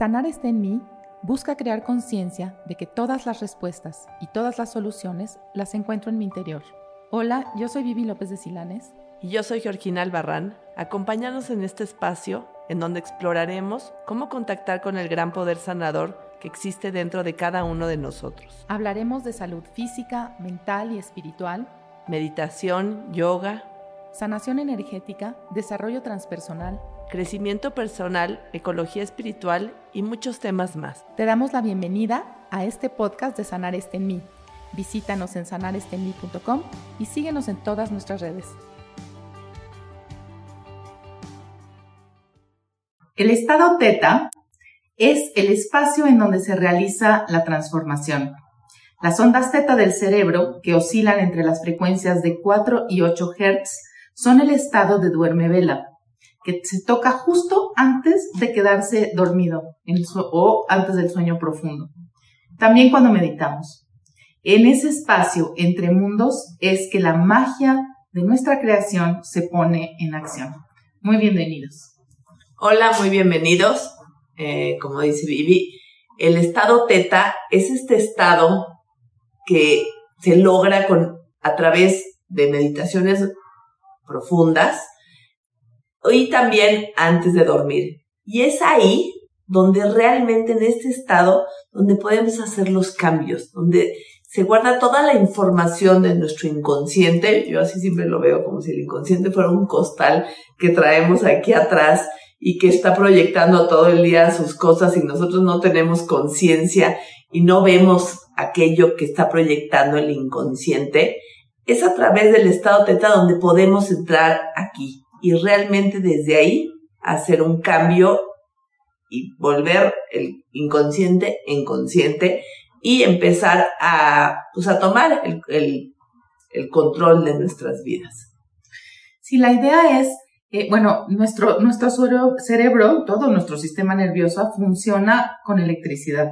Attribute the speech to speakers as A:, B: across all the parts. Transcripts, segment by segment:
A: Sanar está en mí busca crear conciencia de que todas las respuestas y todas las soluciones las encuentro en mi interior. Hola, yo soy Vivi López de Silanes.
B: Y yo soy Georgina Albarrán. Acompáñanos en este espacio en donde exploraremos cómo contactar con el gran poder sanador que existe dentro de cada uno de nosotros.
A: Hablaremos de salud física, mental y espiritual,
B: meditación, yoga,
A: sanación energética, desarrollo transpersonal,
B: crecimiento personal, ecología espiritual y muchos temas más.
A: Te damos la bienvenida a este podcast de Sanar este en mí. Visítanos en sanarestenmí.com y síguenos en todas nuestras redes.
C: El estado teta es el espacio en donde se realiza la transformación. Las ondas teta del cerebro, que oscilan entre las frecuencias de 4 y 8 Hz, son el estado de duerme vela que se toca justo antes de quedarse dormido o antes del sueño profundo. También cuando meditamos. En ese espacio entre mundos es que la magia de nuestra creación se pone en acción. Muy bienvenidos.
B: Hola, muy bienvenidos. Eh, como dice Vivi, el estado teta es este estado que se logra con, a través de meditaciones profundas y también antes de dormir. Y es ahí donde realmente en este estado, donde podemos hacer los cambios, donde se guarda toda la información de nuestro inconsciente. Yo así siempre lo veo como si el inconsciente fuera un costal que traemos aquí atrás y que está proyectando todo el día sus cosas y nosotros no tenemos conciencia y no vemos aquello que está proyectando el inconsciente. Es a través del estado teta donde podemos entrar aquí y realmente desde ahí hacer un cambio y volver el inconsciente en consciente y empezar a, pues a tomar el, el, control de nuestras vidas.
C: Sí, la idea es, eh, bueno, nuestro, nuestro cerebro, todo nuestro sistema nervioso funciona con electricidad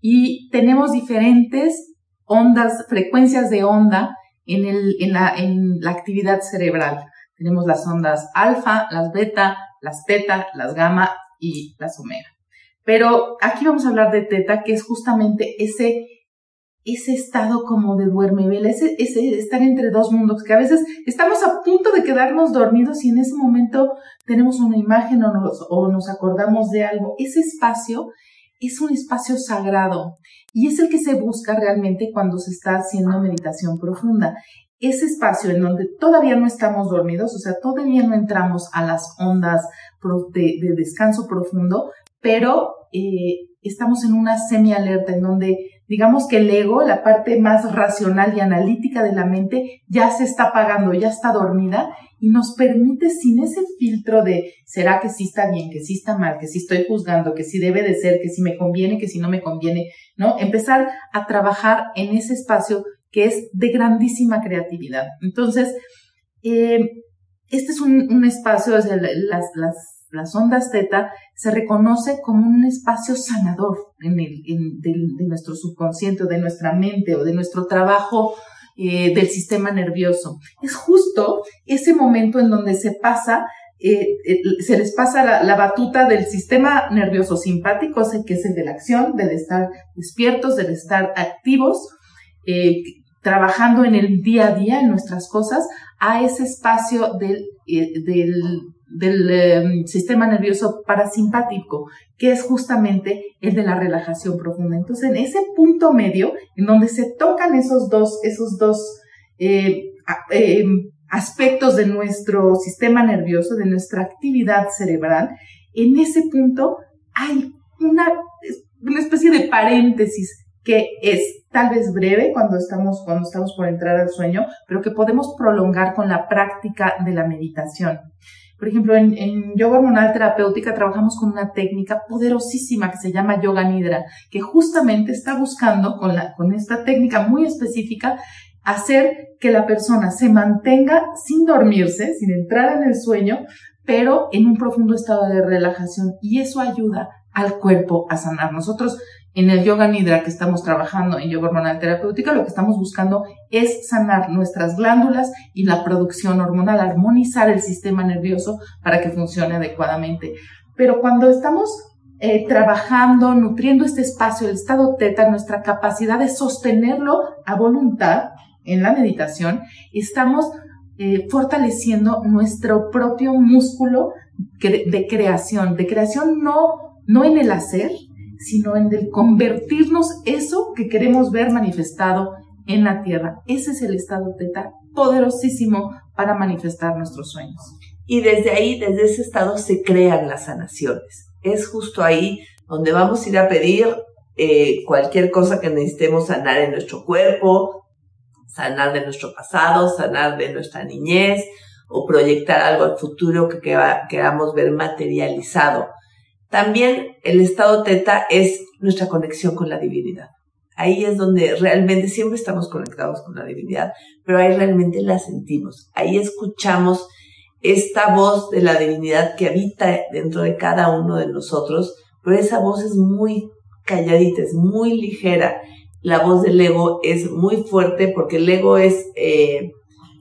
C: y tenemos diferentes ondas, frecuencias de onda en, el, en, la, en la actividad cerebral. Tenemos las ondas alfa, las beta, las teta, las gamma y las omega. Pero aquí vamos a hablar de teta, que es justamente ese, ese estado como de duerme vela, ese, ese estar entre dos mundos, que a veces estamos a punto de quedarnos dormidos y en ese momento tenemos una imagen o nos, o nos acordamos de algo. Ese espacio es un espacio sagrado y es el que se busca realmente cuando se está haciendo meditación profunda ese espacio en donde todavía no estamos dormidos, o sea, todavía no entramos a las ondas de, descanso profundo, pero eh, estamos en una semi-alerta en donde digamos que el ego, la parte más racional y analítica de la mente, ya se está apagando, ya está dormida y nos permite sin ese filtro de será que sí está bien, que sí está mal, que sí estoy juzgando, que sí debe de ser, que sí me conviene, que sí no me conviene, ¿no? Empezar a trabajar en ese espacio que es de grandísima creatividad. Entonces, eh, este es un, espacio, las, ondas teta se reconoce como un espacio sanador en el, de, nuestro subconsciente, de nuestra mente o de nuestro trabajo eh, del sistema nervioso. Es justo ese momento en donde se pasa eh, se les pasa la, la, batuta del sistema nervioso simpático, que es el de la acción, del estar despiertos, del estar activos, eh, trabajando en el día a día, en nuestras cosas, a ese espacio del, eh, em, sistema nervioso parasimpático, que es justamente el de la relajación profunda. Entonces, en ese punto medio, en donde se tocan esos dos, esos dos eh, em, aspectos de nuestro sistema nervioso, de nuestra actividad cerebral, en ese punto hay una especie de paréntesis que es tal vez breve cuando estamos, cuando estamos por entrar al sueño, pero que podemos prolongar con la práctica de la meditación. Por ejemplo, en, yoga hormonal terapéutica trabajamos con una técnica poderosísima que se llama yoga nidra, que justamente está buscando con, la, con esta técnica muy específica hacer que la persona se mantenga sin dormirse, sin entrar en el sueño, pero en un profundo estado de relajación y eso ayuda al cuerpo a sanar. Nosotros en el yoga nidra que estamos trabajando en yoga hormonal terapéutica, lo que estamos buscando es sanar nuestras glándulas y la producción hormonal, armonizar el sistema nervioso para que funcione adecuadamente. Pero cuando estamos eh, trabajando, nutriendo este espacio, el estado teta, nuestra capacidad de sostenerlo a voluntad en la meditación, estamos eh, fortaleciendo nuestro propio músculo de creación, de creación no, no en el hacer, sino en el convertirnos eso que queremos ver manifestado en la tierra. Ese es el estado teta poderosísimo para manifestar nuestros sueños.
B: Y desde ahí, desde ese estado, se crean las sanaciones. Es justo ahí donde vamos a ir a pedir eh, cualquier cosa que necesitemos sanar en nuestro cuerpo, sanar de nuestro pasado, sanar de nuestra niñez o proyectar algo al futuro que queramos ver materializado. También el estado teta es nuestra conexión con la divinidad. Ahí es donde realmente siempre estamos conectados con la divinidad, pero ahí realmente la sentimos. Ahí escuchamos esta voz de la divinidad que habita dentro de cada uno de nosotros, pero esa voz es muy calladita, es muy ligera. La voz del ego es muy fuerte porque el ego es eh,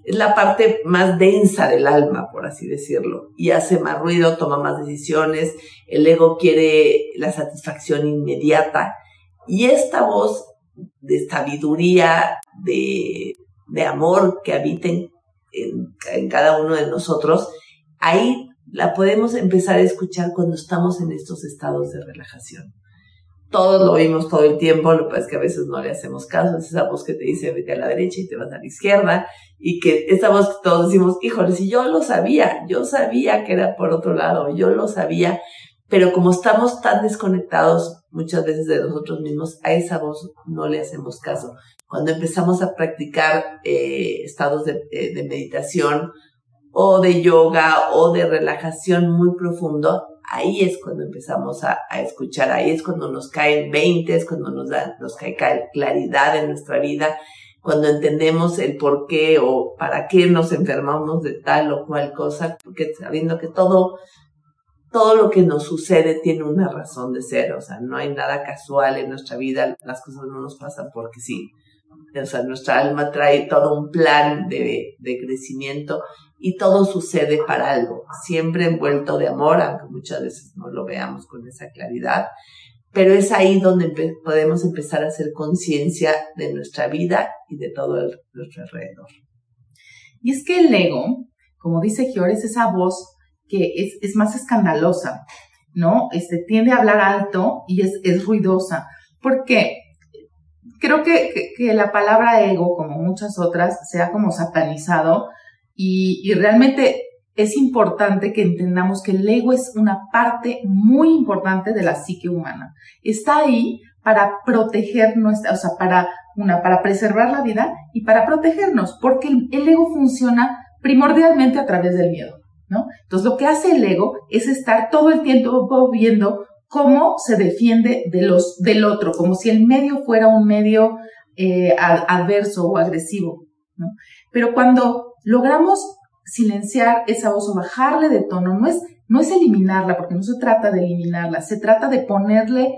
B: es la parte más densa del alma, por así decirlo, y hace más ruido, toma más decisiones, el ego quiere la satisfacción inmediata, y esta voz de sabiduría, de, amor que habita en, en cada uno de nosotros, ahí la podemos empezar a escuchar cuando estamos en estos estados de relajación todos lo vimos todo el tiempo, lo que pasa es que a veces no le hacemos caso, es esa voz que te dice vete a la derecha y te vas a la izquierda, y que esa voz que todos decimos, híjole, si yo lo sabía, yo sabía que era por otro lado, yo lo sabía, pero como estamos tan desconectados muchas veces de nosotros mismos, a esa voz no le hacemos caso. Cuando empezamos a practicar eh, estados de, eh, de meditación o de yoga o de relajación muy profundo, ahí es cuando empezamos a, escuchar, ahí es cuando nos caen 20, es cuando nos, da, nos cae claridad en nuestra vida, cuando entendemos el por qué o para qué nos enfermamos de tal o cual cosa, porque sabiendo que todo, todo lo que nos sucede tiene una razón de ser, o sea, no hay nada casual en nuestra vida, las cosas no nos pasan porque sí. O sea, nuestra alma trae todo un plan de, de crecimiento y todo sucede para algo, siempre envuelto de amor, aunque muchas veces no lo veamos con esa claridad, pero es ahí donde podemos empezar a hacer conciencia de nuestra vida y de todo el, nuestro alrededor.
C: Y es que el ego, como dice Gior, es esa voz que es, es más escandalosa, ¿no? Este, tiende a hablar alto y es, es ruidosa. porque Creo que, que, que la palabra ego, como muchas otras, se ha como satanizado y, realmente es importante que entendamos que el ego es una parte muy importante de la psique humana. Está ahí para proteger nuestra, o sea, para una, para preservar la vida y para protegernos, porque el, ego funciona primordialmente a través del miedo, ¿no? Entonces, lo que hace el ego es estar todo el tiempo viendo cómo se defiende de los, del otro, como si el medio fuera un medio eh, adverso o agresivo. Pero cuando logramos silenciar esa voz o bajarle de tono, no es, no es eliminarla, porque no se trata de eliminarla, se trata de ponerle,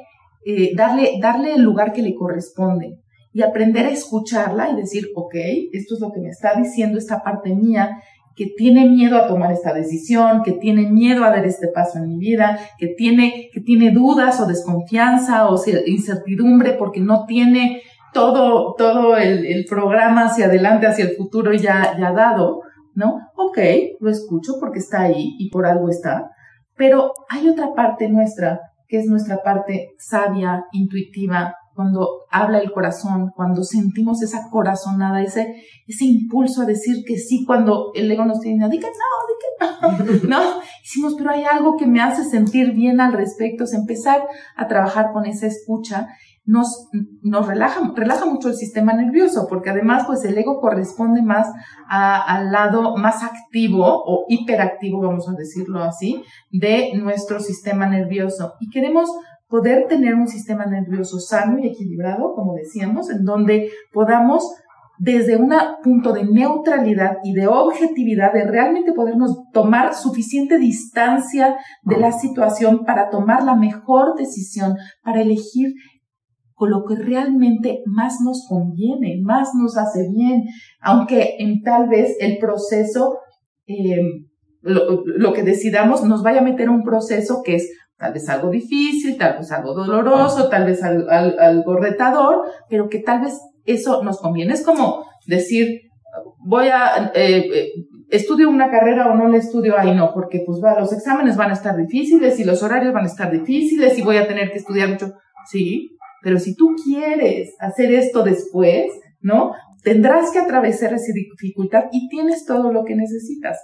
C: eh, darle, darle el lugar que le corresponde y aprender a escucharla y decir, ok, esto es lo que me está diciendo esta parte mía que tiene miedo a tomar esta decisión, que tiene miedo a dar este paso en mi vida, que tiene, que tiene dudas o desconfianza o incertidumbre porque no tiene todo, todo el, programa hacia adelante, hacia el futuro ya, ya dado, ¿no? Ok, lo escucho porque está ahí y por algo está, pero hay otra parte nuestra, que es nuestra parte sabia, intuitiva, cuando habla el corazón, cuando sentimos esa corazonada, ese, impulso a decir que sí, cuando el ego nos tiene, diga no, diga no, no, hicimos, pero hay algo que me hace sentir bien al respecto, es empezar a trabajar con esa escucha nos, nos relaja, relaja mucho el sistema nervioso, porque además, pues el ego corresponde más al lado más activo o hiperactivo, vamos a decirlo así, de nuestro sistema nervioso. Y queremos poder tener un sistema nervioso sano y equilibrado, como decíamos, en donde podamos desde un punto de neutralidad y de objetividad, de realmente podernos tomar suficiente distancia de la situación para tomar la mejor decisión, para elegir con lo que realmente más nos conviene, más nos hace bien, aunque en tal vez el proceso, eh, lo, que decidamos nos vaya a meter un proceso que es tal vez algo difícil, tal vez algo doloroso, tal vez algo, retador, pero que tal vez eso nos conviene. Es como decir, voy a, eh, eh, estudio una carrera o no la estudio, ahí no, porque pues va, los exámenes van a estar difíciles y los horarios van a estar difíciles y voy a tener que estudiar mucho. Sí, pero si tú quieres hacer esto después, ¿no? Tendrás que atravesar esa dificultad y tienes todo lo que necesitas.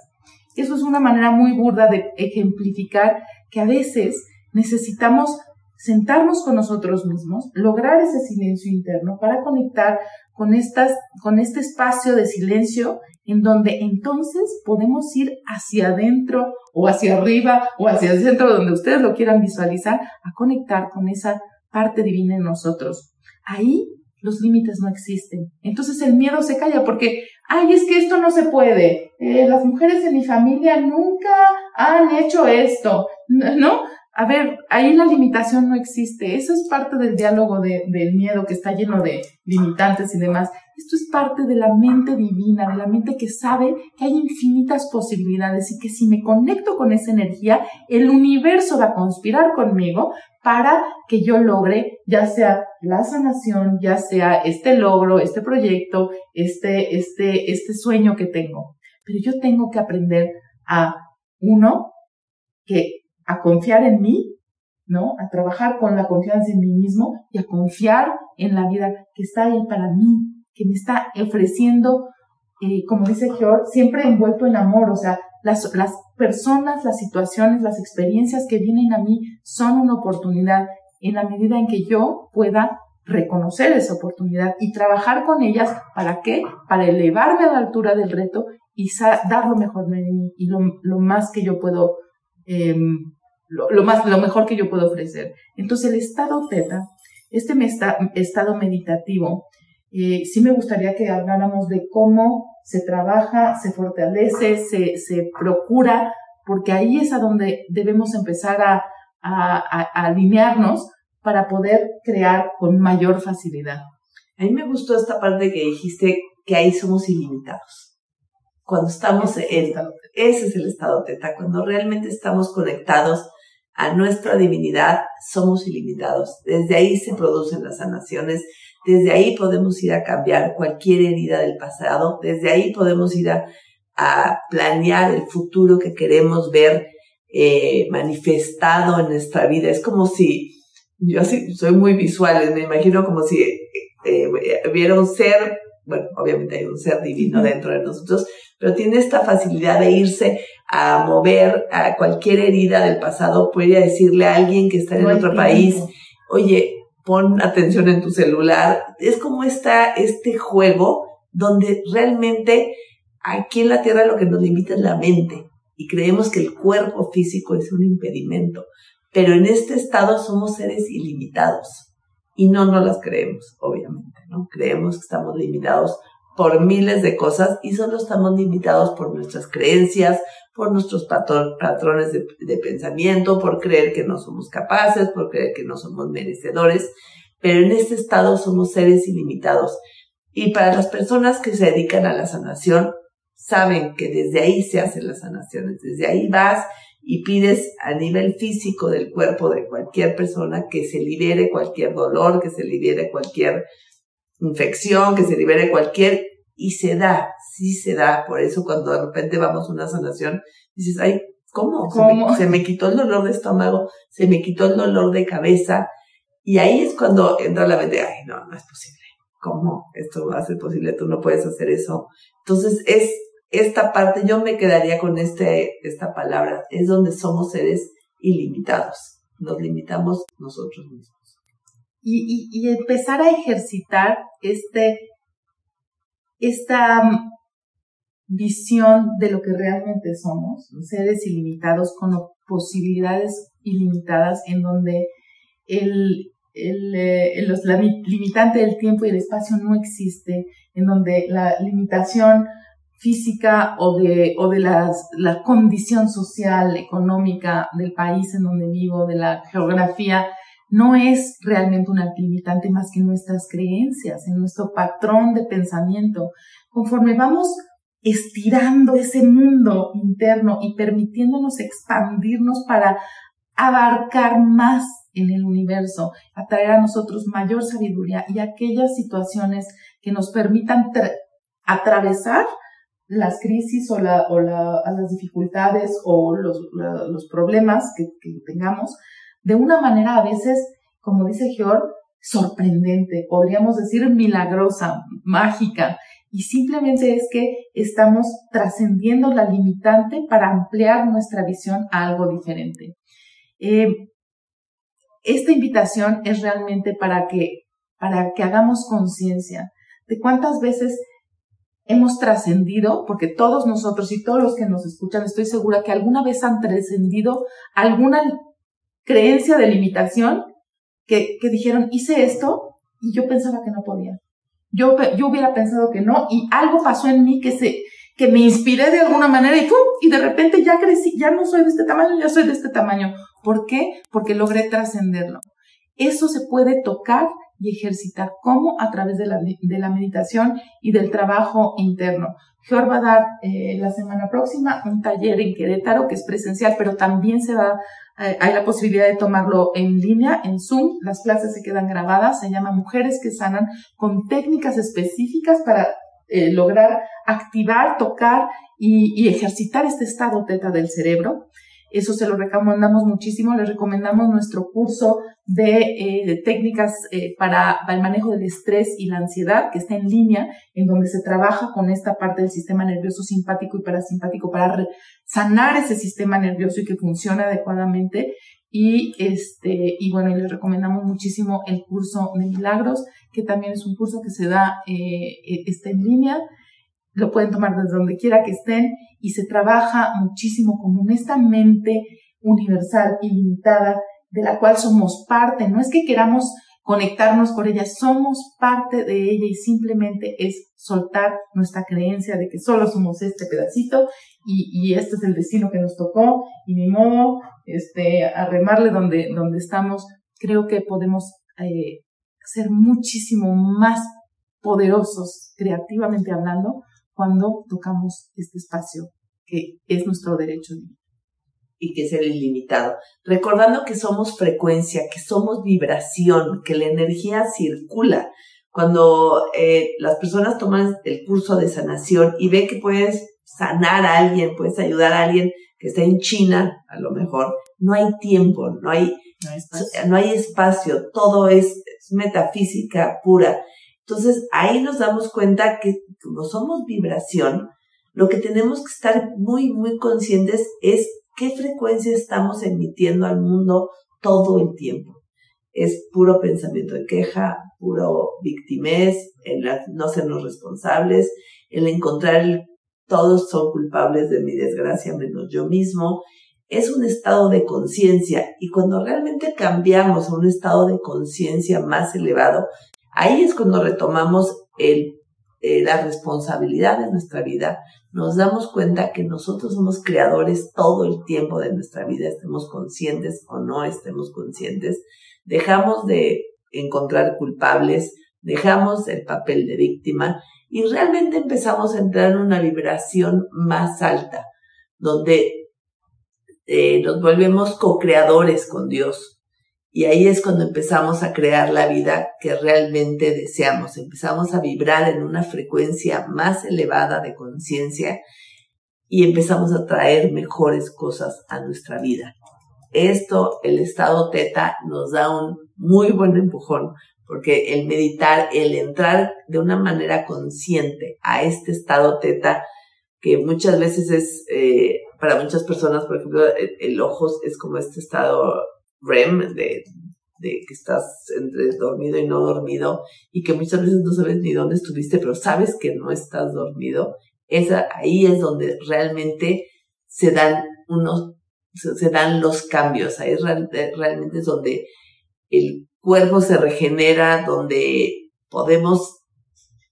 C: Eso es una manera muy burda de ejemplificar que a veces necesitamos sentarnos con nosotros mismos, lograr ese silencio interno para conectar con estas, con este espacio de silencio en donde entonces podemos ir hacia adentro o hacia arriba o hacia el centro donde ustedes lo quieran visualizar a conectar con esa parte divina en nosotros. Ahí los límites no existen. Entonces el miedo se calla porque, ay, es que esto no se puede. Eh, las mujeres en mi familia nunca han hecho esto, ¿no? A ver, ahí la limitación no existe. Eso es parte del diálogo de, del miedo que está lleno de limitantes y demás. Esto es parte de la mente divina, de la mente que sabe que hay infinitas posibilidades y que si me conecto con esa energía, el universo va a conspirar conmigo para que yo logre ya sea la sanación, ya sea este logro, este proyecto, este, este, este sueño que tengo. Pero yo tengo que aprender a, uno, que a confiar en mí, ¿no? A trabajar con la confianza en mí mismo y a confiar en la vida que está ahí para mí, que me está ofreciendo, eh, como dice George, siempre envuelto en amor, o sea, las, las personas, las situaciones, las experiencias que vienen a mí son una oportunidad en la medida en que yo pueda reconocer esa oportunidad y trabajar con ellas, ¿para qué? Para elevarme a la altura del reto y dar lo mejor de mí y lo, lo más que yo puedo em, lo, más, lo mejor que yo puedo ofrecer. Entonces el estado teta, este estado meditativo, eh, sí me gustaría que habláramos de cómo se trabaja, se fortalece, se, se procura, porque ahí es a donde debemos empezar a, a, a, alinearnos para poder crear con mayor facilidad.
B: A mí me gustó esta parte que dijiste que ahí somos ilimitados. Cuando estamos en, ese es el estado teta, cuando realmente estamos conectados a nuestra divinidad, somos ilimitados. Desde ahí se producen las sanaciones, desde ahí podemos ir a cambiar cualquier herida del pasado, desde ahí podemos ir a, planear el futuro que queremos ver eh, manifestado en nuestra vida. Es como si, yo así soy muy visual, me imagino como si eh, hubiera un ser, bueno, obviamente hay un ser divino dentro de nosotros, pero tiene esta facilidad de irse a mover a cualquier herida del pasado, puede decirle a alguien que está en otro país, oye, pon atención en tu celular. Es como esta, este juego donde realmente aquí en la Tierra lo que nos limita es la mente y creemos que el cuerpo físico es un impedimento, pero en este estado somos seres ilimitados y no nos las creemos, obviamente, ¿no? Creemos que estamos limitados por miles de cosas y solo estamos limitados por nuestras creencias, por nuestros patrones de, pensamiento, por creer que no somos capaces, por creer que no somos merecedores, pero en este estado somos seres ilimitados. Y para las personas que se dedican a la sanación, saben que desde ahí se hacen las sanaciones, desde ahí vas y pides a nivel físico del cuerpo de cualquier persona que se libere cualquier dolor, que se libere cualquier infección, que se libere cualquier, y se da, sí se da. Por eso cuando de repente vamos a una sanación, dices, ay, ¿cómo? Se, me, quitó el dolor de estómago, se me quitó el dolor de cabeza, Y ahí es cuando entra la mente, ay, no, no es posible. ¿Cómo esto va a ser posible? Tú no puedes hacer eso. Entonces es esta parte, yo me quedaría con este, esta palabra, es donde somos seres ilimitados. Nos limitamos nosotros mismos.
C: Y, empezar a ejercitar este, esta visión de lo que realmente somos, seres ilimitados con posibilidades ilimitadas en donde el, el, eh, la limitante del tiempo y el espacio no existe, en donde la limitación física o de, o de las, la condición social, económica del país en donde vivo, de la geografía, no es realmente una limitante más que nuestras creencias, en nuestro patrón de pensamiento. Conforme vamos estirando ese mundo interno y permitiéndonos expandirnos para abarcar más en el universo, atraer a nosotros mayor sabiduría y aquellas situaciones que nos permitan atravesar las crisis o, la, o la, las dificultades o los, problemas que, tengamos de una manera a veces, como dice Georg, sorprendente, podríamos decir milagrosa, mágica, y simplemente es que estamos trascendiendo la limitante para ampliar nuestra visión a algo diferente. Eh, esta invitación es realmente para que, para que hagamos conciencia de cuántas veces hemos trascendido, porque todos nosotros y todos los que nos escuchan, estoy segura que alguna vez han trascendido alguna creencia de limitación que, dijeron, hice esto y yo pensaba que no podía. Yo, yo hubiera pensado que no y algo pasó en mí que se, que me inspiré de alguna manera y ¡pum! y de repente ya crecí, ya no soy de este tamaño, ya soy de este tamaño. ¿Por qué? Porque logré trascenderlo. Eso se puede tocar y ejercitar. ¿Cómo? A través de la, de la meditación y del trabajo interno. Georg va a dar eh, la semana próxima un taller en Querétaro que es presencial, pero también se va hay la posibilidad de tomarlo en línea, en Zoom. Las clases se quedan grabadas. Se llama Mujeres que Sanan con técnicas específicas para eh, lograr activar, tocar y, ejercitar este estado teta del cerebro. Eso se lo recomendamos muchísimo. Les recomendamos nuestro curso de, eh, técnicas eh, para, el manejo del estrés y la ansiedad, que está en línea, en donde se trabaja con esta parte del sistema nervioso simpático y parasimpático para sanar ese sistema nervioso y que funcione adecuadamente. Y este, y bueno, les recomendamos muchísimo el curso de milagros, que también es un curso que se da, eh, e, está en línea lo pueden tomar desde donde quiera que estén y se trabaja muchísimo con esta mente universal, ilimitada, de la cual somos parte. No es que queramos conectarnos con ella, somos parte de ella y simplemente es soltar nuestra creencia de que solo somos este pedacito y, este es el destino que nos tocó y ni modo, este, arremarle donde, donde estamos. Creo que podemos eh, ser muchísimo más poderosos creativamente hablando cuando tocamos este espacio que es nuestro derecho
B: y que es el ilimitado. Recordando que somos frecuencia, que somos vibración, que la energía circula. Cuando eh, las personas toman el curso de sanación y ven que puedes sanar a alguien, puedes ayudar a alguien que está en China, a lo mejor, no hay tiempo, no hay, no hay espacio, no hay espacio todo es, es metafísica pura. Entonces ahí nos damos cuenta que como somos vibración, lo que tenemos que estar muy, muy conscientes es qué frecuencia estamos emitiendo al mundo todo el tiempo. Es puro pensamiento de queja, puro victimez, el no sernos responsables, el encontrar el, todos son culpables de mi desgracia menos yo mismo. Es un estado de conciencia y cuando realmente cambiamos a un estado de conciencia más elevado, ahí es cuando retomamos el eh, la responsabilidad de nuestra vida, nos damos cuenta que nosotros somos creadores todo el tiempo de nuestra vida, estemos conscientes o no estemos conscientes, dejamos de encontrar culpables, dejamos el papel de víctima y realmente empezamos a entrar en una vibración más alta, donde eh, nos volvemos co-creadores con Dios, y ahí es cuando empezamos a crear la vida que realmente deseamos. Empezamos a vibrar en una frecuencia más elevada de conciencia y empezamos a traer mejores cosas a nuestra vida. esto, el estado teta, nos da un muy buen empujón, porque el meditar, el entrar de una manera consciente a este estado teta, que muchas veces es, eh, para muchas personas, por ejemplo, el, ojo es como este estado REM de, de que estás entre dormido y no dormido y que muchas veces no sabes ni dónde estuviste, pero sabes que no estás dormido. Esa, ahí es donde realmente se dan unos, se, dan los cambios. Ahí realmente es donde el cuerpo se regenera, donde podemos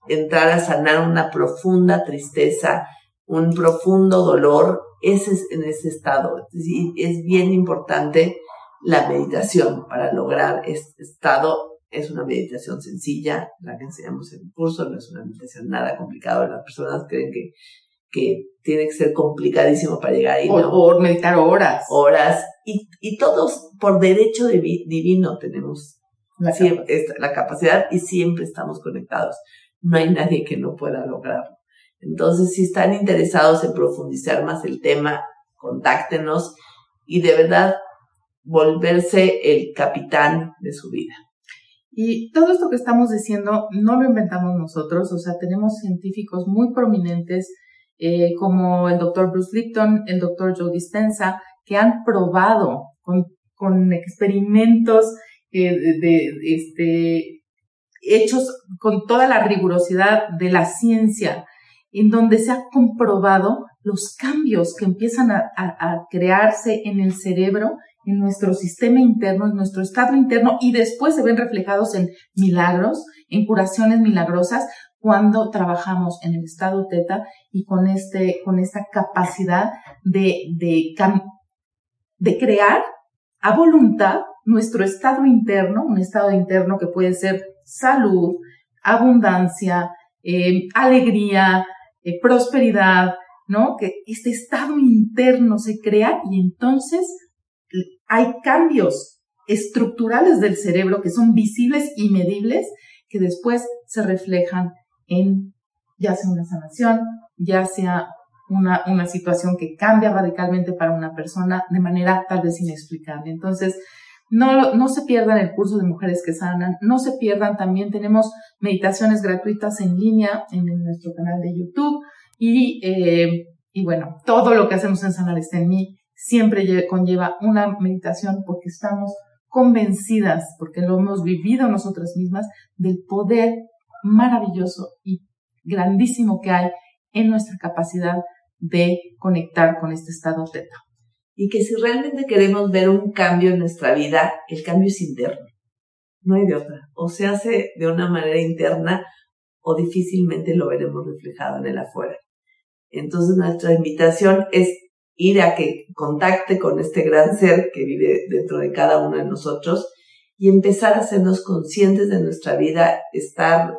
B: entrar a sanar una profunda tristeza, un profundo dolor, ese es en ese estado. Es bien importante la meditación para lograr este estado. Es una meditación sencilla, la que enseñamos en el curso, no es una meditación nada complicada. Las personas creen que, que tiene que ser complicadísimo para llegar ahí.
C: O, meditar horas.
B: Horas. Y, y todos, por derecho divino, tenemos la, la capacidad y siempre estamos conectados. No hay nadie que no pueda lograrlo. Entonces, si están interesados en profundizar más el tema, contáctenos y de verdad volverse el capitán de su vida.
C: Y todo esto que estamos diciendo no lo inventamos nosotros, o sea, tenemos científicos muy prominentes eh, como el doctor Bruce Lipton, el doctor Joe Dispensa, que han probado con, con experimentos eh, de, este, hechos con toda la rigurosidad de la ciencia, en donde se ha comprobado los cambios que empiezan a, a crearse en el cerebro en nuestro sistema interno, en nuestro estado interno y después se ven reflejados en milagros, en curaciones milagrosas cuando trabajamos en el estado teta y con este, con esta capacidad de, de, de crear a voluntad nuestro estado interno, un estado interno que puede ser salud, abundancia, eh, alegría, eh, prosperidad, ¿no? Que este estado interno se crea y entonces hay cambios estructurales del cerebro que son visibles y medibles que después se reflejan en ya sea una sanación, ya sea una, una situación que cambia radicalmente para una persona de manera tal vez inexplicable. Entonces, no, no se pierdan el curso de mujeres que sanan, no se pierdan, también tenemos meditaciones gratuitas en línea en, nuestro canal de YouTube y, eh, y bueno, todo lo que hacemos en Sanar está en mí siempre conlleva una meditación porque estamos convencidas, porque lo hemos vivido nosotras mismas, del poder maravilloso y grandísimo que hay en nuestra capacidad de conectar con este estado teta.
B: Y que si realmente queremos ver un cambio en nuestra vida, el cambio es interno. No hay de otra. O se hace de una manera interna o difícilmente lo veremos reflejado en el afuera. Entonces nuestra invitación es ir a que contacte con este gran ser que vive dentro de cada uno de nosotros y empezar a hacernos conscientes de nuestra vida, estar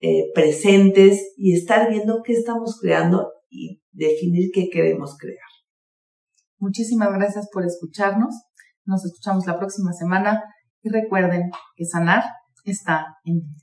B: eh, presentes y estar viendo qué estamos creando y definir qué queremos crear.
C: Muchísimas gracias por escucharnos. Nos escuchamos la próxima semana y recuerden que sanar está en